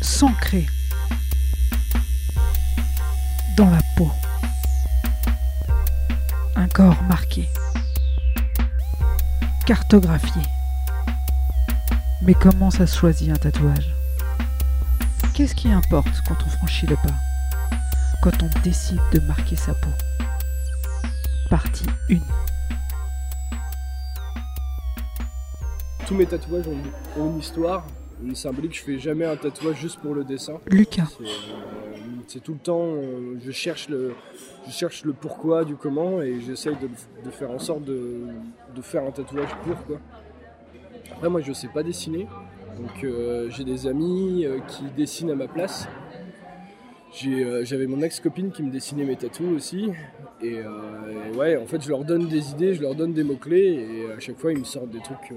s'ancrer dans la peau. Un corps marqué, cartographié. Mais comment ça se choisit un tatouage? Qu'est-ce qui importe quand on franchit le pas? Quand on décide de marquer sa peau? Partie 1 Tous mes tatouages ont, ont une histoire, une symbolique. Je fais jamais un tatouage juste pour le dessin. Lucas, C'est, euh, tout le temps, euh, je, cherche le, je cherche le pourquoi du comment et j'essaye de, de faire en sorte de, de faire un tatouage pour quoi. Après moi je sais pas dessiner, donc euh, j'ai des amis euh, qui dessinent à ma place. Euh, J'avais mon ex-copine qui me dessinait mes tatous aussi. Et, et ouais, en fait je leur donne des idées, je leur donne des mots-clés et à chaque fois ils me sortent des trucs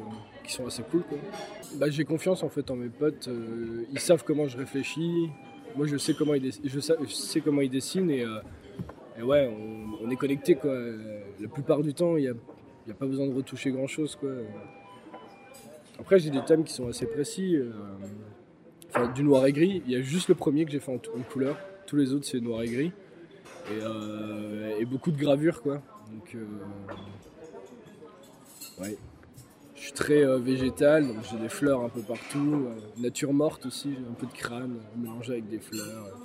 sont assez cool quoi. Bah, j'ai confiance en fait en mes potes, euh, ils savent comment je réfléchis, moi je sais comment ils, je sais, comment ils dessinent et, euh, et ouais, on, est connecté quoi. La plupart du temps, il n'y a, a pas besoin de retoucher grand chose quoi. Après, j'ai des thèmes qui sont assez précis. euh, Enfin, du noir et gris, il y a juste le premier que j'ai fait en, en couleur, tous les autres c'est noir et gris. Et, et beaucoup de gravures quoi. Donc, ouais. Je suis très euh, végétal, donc j'ai des fleurs un peu partout. euh, nature morte aussi, j'ai un peu de crâne euh, mélangé avec des fleurs.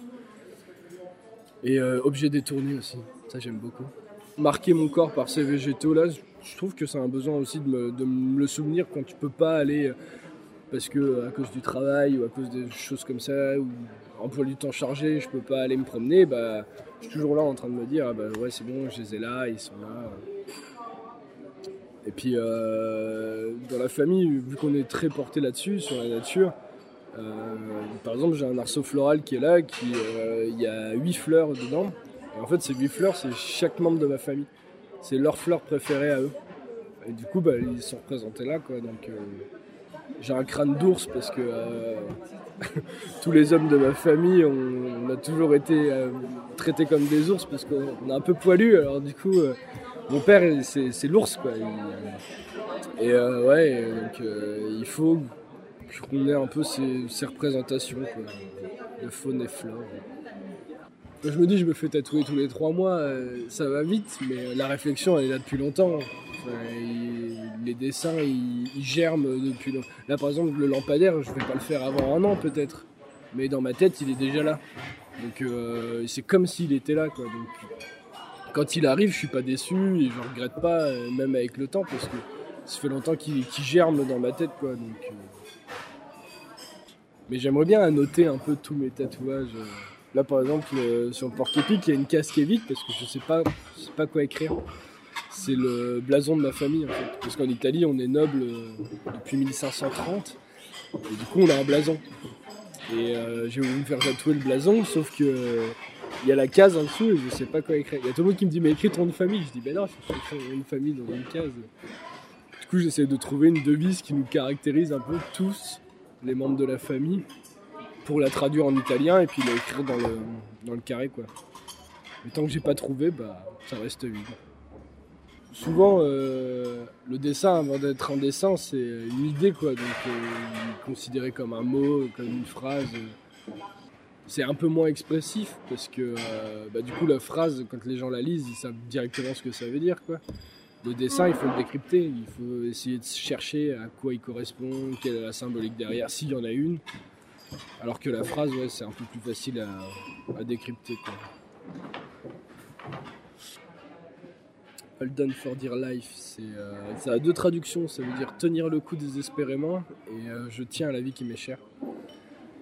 Et objets détournés aussi, ça j'aime beaucoup. Marquer mon corps par ces végétaux là, je trouve que c'est un besoin aussi de me, le souvenir quand tu peux pas aller parce que à cause du travail ou à cause des choses comme ça ou emploi du temps chargé, je peux pas aller me promener, bah je suis toujours là en train de me dire ah bah ouais c'est bon, je les ai là, ils sont là. Et puis euh, dans la famille, vu qu'on est très porté là-dessus, sur la nature, euh, par exemple j'ai un arceau floral qui est là, qui euh, il y a huit fleurs dedans. Et en fait ces huit fleurs c'est chaque membre de ma famille. C'est leurs fleurs préférées à eux. Et du coup bah, ils sont représentés là quoi. Donc j'ai un crâne d'ours parce que tous les hommes de ma famille on, a toujours été traités comme des ours parce qu'on est un peu poilu alors du coup mon père, c'est l'ours, quoi. Il- et euh, ouais, donc euh, il faut qu'on ait un peu ces, représentations, quoi, de faune et flore. Je me dis, je me fais tatouer tous les trois mois, euh, ça va vite, mais la réflexion, elle est là depuis longtemps. Les dessins, ils, germent depuis longtemps. Là, par exemple, le lampadaire, je vais pas le faire avant un an, peut-être. Mais dans ma tête, il est déjà là. Donc, euh, c'est comme s'il était là, quoi. Quand il arrive, je suis pas déçu et je regrette pas, euh, même avec le temps, parce que ça fait longtemps qu'il germe dans ma tête, quoi. Donc, euh. Mais j'aimerais bien annoter un peu tous mes tatouages. euh. Là, par exemple, sur le porc-épic, il y a une est vide parce que je sais pas, je sais pas quoi écrire. C'est le blason de ma famille, en fait. Parce qu'en Italie, on est noble depuis 1530. Et du coup, on a un blason. Et j'ai voulu me faire tatouer le blason, sauf que il y a la case en dessous et je sais pas quoi écrire. Il y a tout le monde qui me dit mais écris ton de famille. Je dis ben non, je peux écrire une famille dans une case. Du coup j'essaie de trouver une devise qui nous caractérise un peu tous les membres de la famille pour la traduire en italien et puis l'écrire dans le, dans le carré quoi. Mais tant que j'ai pas trouvé, bah ça reste vide. Souvent euh, le dessin avant d'être un dessin c'est une idée quoi, donc euh, considéré comme un mot, comme une phrase. euh, c'est un peu moins expressif parce que euh, bah, du coup la phrase quand les gens la lisent ils savent directement ce que ça veut dire quoi. Le dessin il faut le décrypter, il faut essayer de chercher à quoi il correspond, quelle est la symbolique derrière, s'il y en a une. Alors que la phrase ouais c'est un peu plus facile à, décrypter quoi. Hold on for dear life, c'est, euh, ça a deux traductions, ça veut dire tenir le coup désespérément et euh, je tiens à la vie qui m'est chère.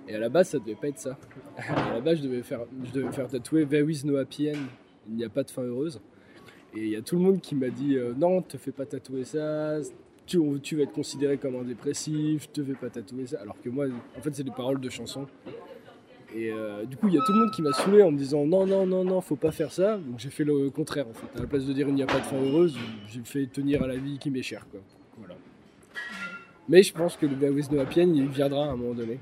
Et à la base, ça devait pas être ça. à la base, je devais faire, je devais faire tatouer There is no happy. Il n'y a pas de fin heureuse. Et il y a tout le monde qui m'a dit euh, non, te fais pas tatouer ça. Tu, tu vas être considéré comme un dépressif. Te fais pas tatouer ça. Alors que moi, en fait, c'est des paroles de chansons. Et euh, du coup, il y a tout le monde qui m'a saoulé en me disant non, non, non, non, faut pas faire ça. Donc j'ai fait le contraire en fait. À la place de dire il n'y a pas de fin heureuse, j'ai fait tenir à la vie qui m'est chère. Voilà. Mais je pense que le There is no il viendra à un moment donné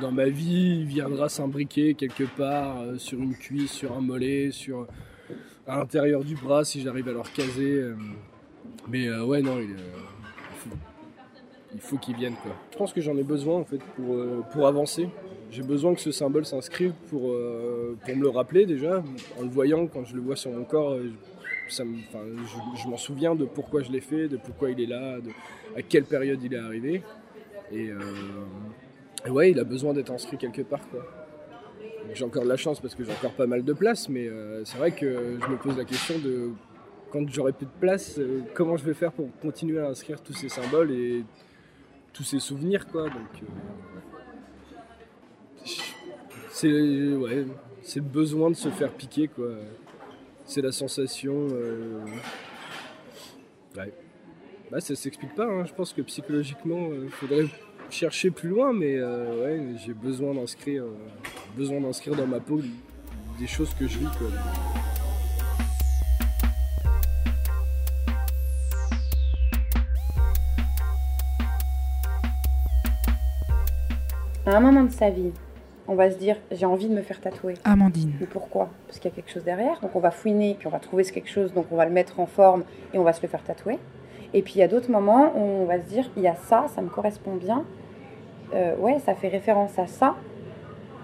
dans, ma vie, il viendra s'imbriquer quelque part euh, sur une cuisse, sur un mollet, sur à l'intérieur du bras si j'arrive à le recaser. euh. Mais euh, ouais, non, il, faut, il faut qu'il vienne quoi. Je pense que j'en ai besoin en fait pour, pour avancer. J'ai besoin que ce symbole s'inscrive pour, pour me le rappeler déjà. En le voyant, quand je le vois sur mon corps, je, m'en souviens de pourquoi je l'ai fait, de pourquoi il est là, à quelle période il est arrivé. Et, euh, et ouais, il a besoin d'être inscrit quelque part quoi. J'ai encore de la chance parce que j'ai encore pas mal de place, mais euh, c'est vrai que je me pose la question de quand j'aurai plus de place, euh, comment je vais faire pour continuer à inscrire tous ces symboles et tous ces souvenirs quoi. Donc c'est ouais, c'est le besoin de se faire piquer quoi. C'est la sensation. Bah, ça s'explique pas. hein. Je pense que psychologiquement, il faudrait chercher plus loin, mais euh, ouais, j'ai besoin d'inscrire, euh, besoin d'inscrire dans ma peau des choses que je vis quoi. À un moment de sa vie, on va se dire j'ai envie de me faire tatouer. Amandine. Mais pourquoi? Parce qu'il y a quelque chose derrière. Donc on va fouiner, puis on va trouver ce quelque chose, donc on va le mettre en forme et on va se le faire tatouer. Et puis il y a d'autres moments où on va se dire il y a ça, ça me correspond bien. Euh, ouais, ça fait référence à ça.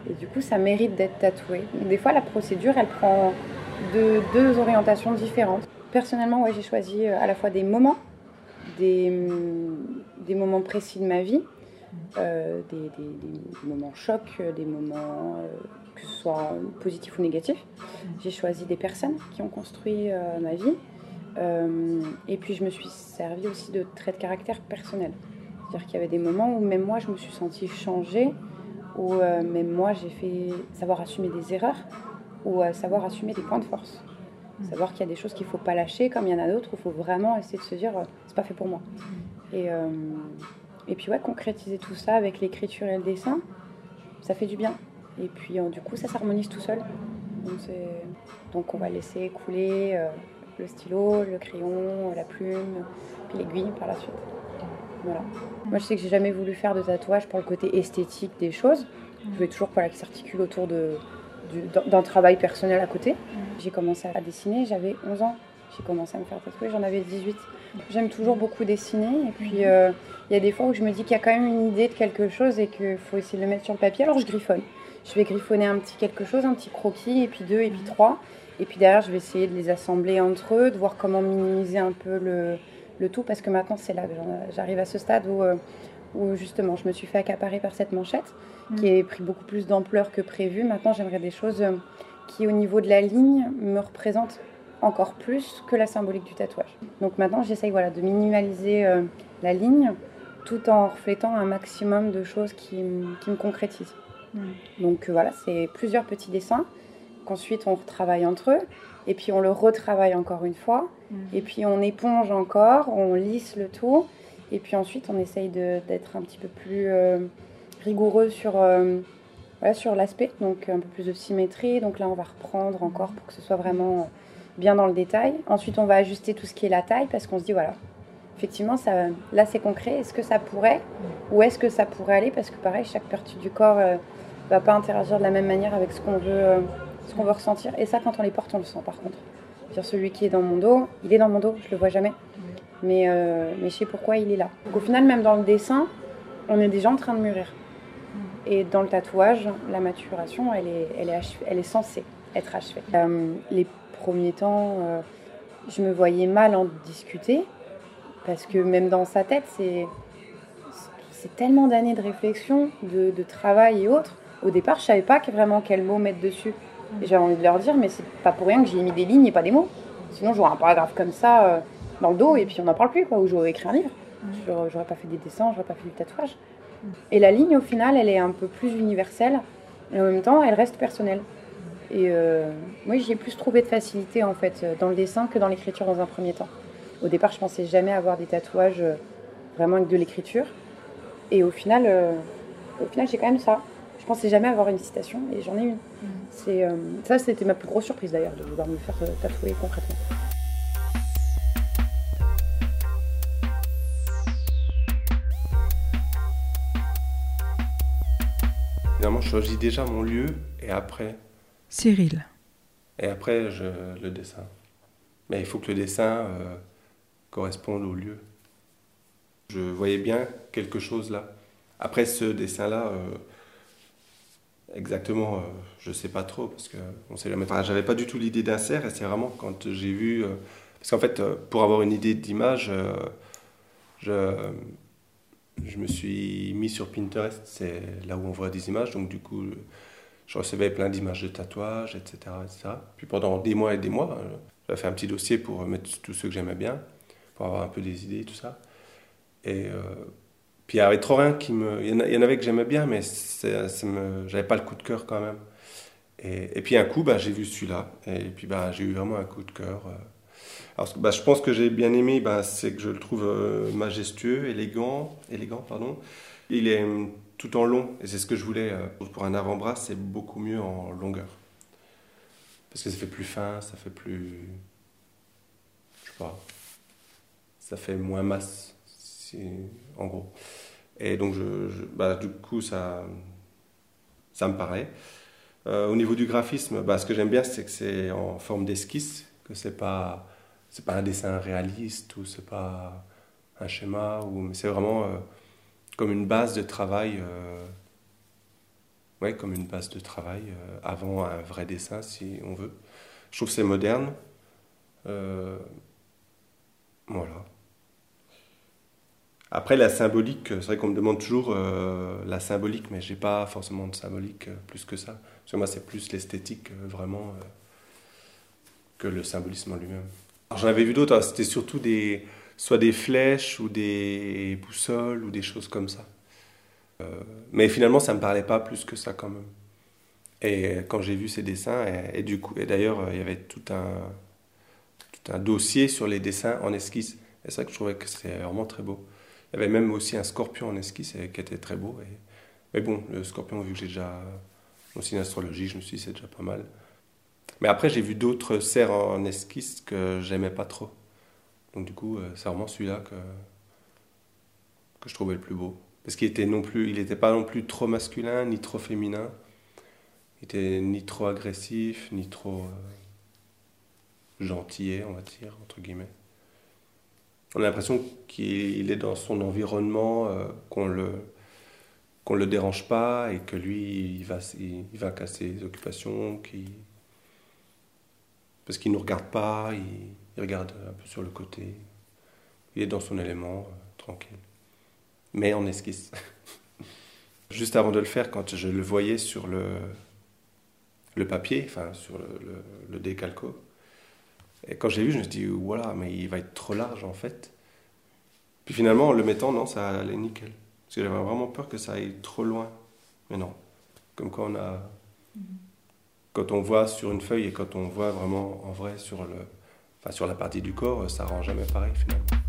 Et du coup, ça mérite d'être tatoué. Des fois, la procédure, elle prend deux, orientations différentes. Personnellement, ouais, j'ai choisi euh, à la fois des moments, des, moments précis de ma vie, euh, des, moments chocs, des moments que ce soit positifs ou négatifs. J'ai choisi des personnes qui ont construit ma vie. Euh, et puis je me suis servi aussi de traits de caractère personnels. C'est-à-dire qu'il y avait des moments où même moi je me suis sentie changée, où euh, même moi j'ai fait savoir assumer des erreurs, ou euh, savoir assumer des points de force. Savoir qu'il y a des choses qu'il ne faut pas lâcher, comme il y en a d'autres où il faut vraiment essayer de se dire euh, c'est pas fait pour moi. Et, euh, et puis ouais, concrétiser tout ça avec l'écriture et le dessin, ça fait du bien. Et puis du coup, ça s'harmonise tout seul. Donc, donc on va laisser couler le stylo, le crayon, la plume, puis l'aiguille par la suite. Voilà. Moi, je sais que j'ai jamais voulu faire de tatouage pour le côté esthétique des choses. Je voulais toujours voilà, qu'il s'articule autour de, du- d'un- travail personnel à côté. J'ai commencé à dessiner, j'avais 11 ans. J'ai commencé à me faire tatouer, j'en avais 18. J'aime toujours beaucoup dessiner. Et puis, euh, il y a des fois où je me dis qu'il y a quand même une idée de quelque chose et qu'il faut essayer de le mettre sur le papier. Alors, je griffonne. Je vais griffonner un petit quelque chose, un petit croquis, et puis deux, et puis trois. Et puis derrière, je vais essayer de les assembler entre eux, de voir comment minimiser un peu le, le tout. Parce que maintenant, c'est là que j'arrive à ce stade où, euh, où justement, je me suis fait accaparer par cette manchette qui a pris beaucoup plus d'ampleur que prévu. Maintenant, j'aimerais des choses euh, qui, au niveau de la ligne, me représentent encore plus que la symbolique du tatouage. Donc maintenant, j'essaye voilà, de minimaliser euh, la ligne tout en reflétant un maximum de choses qui, me concrétisent. Donc euh, voilà, c'est plusieurs petits dessins qu'ensuite on retravaille entre eux. Et puis on le retravaille encore une fois. Et puis on éponge encore, on lisse le tout. Et puis ensuite on essaye d'être un petit peu plus euh, rigoureux sur, euh, voilà, sur l'aspect. Donc un peu plus de symétrie. Donc là on va reprendre encore pour que ce soit vraiment bien dans le détail. Ensuite on va ajuster tout ce qui est la taille parce qu'on se dit voilà, effectivement ça, là c'est concret. Est-ce que ça pourrait Où est-ce que ça pourrait aller? Parce que pareil, chaque partie du corps ne va pas interagir de la même manière avec ce qu'on veut, euh, ce qu'on veut ressentir. Et ça quand on les porte on le sent par contre. Celui qui est dans mon dos, il est dans mon dos, je le vois jamais. Mais, euh, mais je sais pourquoi il est là. Au final, même dans le dessin, on est déjà en train de mûrir. Et dans le tatouage, la maturation, elle est, elle est, elle est censée être achevée. Euh, les premiers temps, euh, je me voyais mal en discuter, parce que même dans sa tête, c'est c'est tellement d'années de réflexion, de, de travail et autres. Au départ, je savais pas vraiment quel mot mettre dessus. Et j'avais envie de leur dire, mais c'est pas pour rien que j'ai mis des lignes et pas des mots. Sinon, j'aurais un paragraphe comme ça euh, dans le dos et puis on n'en parle plus, quoi, ou j'aurais écrit un livre. J'aurais pas fait des dessins, j'aurais pas fait du tatouage. Et la ligne, au final, elle est un peu plus universelle, et en même temps, elle reste personnelle. Et euh, moi, j'y ai plus trouvé de facilité, en fait, euh, dans le dessin que dans l'écriture dans un premier temps. Au départ, je pensais jamais avoir des tatouages euh, vraiment avec de l'écriture. Et au final, au final j'ai quand même ça. Je pensais jamais avoir une citation, et j'en ai une. C'est, euh, ça, c'était ma plus grosse surprise, d'ailleurs, de vouloir me faire euh, tatouer concrètement. Finalement, je choisis déjà mon lieu et après, Cyril. et après je le dessin. Mais il faut que le dessin euh, corresponde au lieu. Je voyais bien quelque chose là. Après ce dessin-là, euh, exactement, euh, je sais pas trop parce que on sait jamais. Enfin, j'avais pas du tout l'idée d'un et c'est vraiment quand j'ai vu. euh, parce qu'en fait, euh, pour avoir une idée d'image, je, je me suis mis sur Pinterest, c'est là où on voit des images. Donc du coup, je recevais plein d'images de tatouages, etc., etc. Puis pendant des mois et des mois, j'avais fait un petit dossier pour mettre tous ceux que j'aimais bien, pour avoir un peu des idées, tout ça. Et puis il y avait trop rien qui me. Il y en, avait que j'aimais bien, mais me... j'avais pas le coup de cœur quand même. Et, puis un coup, bah, j'ai vu celui-là. Et puis bah, j'ai eu vraiment un coup de cœur. euh. Alors bah, je pense que j'ai bien aimé, bah, c'est que je le trouve euh, majestueux, élégant, élégant, pardon. Il est hum, tout en long, et c'est ce que je voulais. euh, pour un avant-bras, c'est beaucoup mieux en longueur. Parce que ça fait plus fin, ça fait plus. Je sais pas. Ça fait moins masse, en gros. Et donc, je, bah, du coup, ça, ça me paraît. Euh, au niveau du graphisme, bah, ce que j'aime bien, c'est que c'est en forme d'esquisse, que c'est pas, pas un dessin réaliste ou c'est pas un schéma, ou, mais c'est vraiment euh, comme une base de travail. euh, ouais, comme une base de travail euh, avant un vrai dessin, si on veut. Je trouve que c'est moderne. Voilà. Après, la symbolique, c'est vrai qu'on me demande toujours euh, la symbolique, mais j'ai pas forcément de symbolique euh, plus que ça. Parce que moi, c'est plus l'esthétique, euh, vraiment, que le symbolisme en lui-même. J'en avais vu d'autres, hein, c'était surtout des, soit des flèches ou des boussoles ou des choses comme ça. Mais finalement, ça me parlait pas plus que ça quand même. Et quand j'ai vu ces dessins, et, du coup, et d'ailleurs, il y avait tout un, tout un dossier sur les dessins en esquisse. Et c'est vrai que je trouvais que c'était vraiment très beau. Il y avait même aussi un scorpion en esquisse qui était très beau. Mais bon, le scorpion, vu que j'ai déjà aussi une astrologie, je me suis dit c'est déjà pas mal. Mais après, j'ai vu d'autres cerfs en esquisse que j'aimais pas trop. Donc du coup, euh, c'est vraiment celui-là que, que je trouvais le plus beau. Parce qu'il était plus, il n'était pas non plus trop masculin ni trop féminin. Il était ni trop agressif ni trop euh, on va dire entre guillemets. On a l'impression qu'il est dans son environnement, euh, qu'on le qu'on le dérange pas et que lui il va il, va casser ses occupations, parce qu'il nous regarde pas, il, regarde un peu sur le côté. Il est dans son élément, euh, tranquille. Mais en esquisse. Juste avant de le faire, quand je le voyais sur le, le papier, enfin sur le, le décalco, et quand j'ai vu, je me suis dit, voilà, mais il va être trop large en fait. Puis finalement, en le mettant, non, ça allait nickel. Parce que j'avais vraiment peur que ça aille trop loin. Mais non. Comme quand on a. Quand on voit sur une feuille et quand on voit vraiment en vrai sur, le, enfin, sur la partie du corps, ça rend jamais pareil finalement.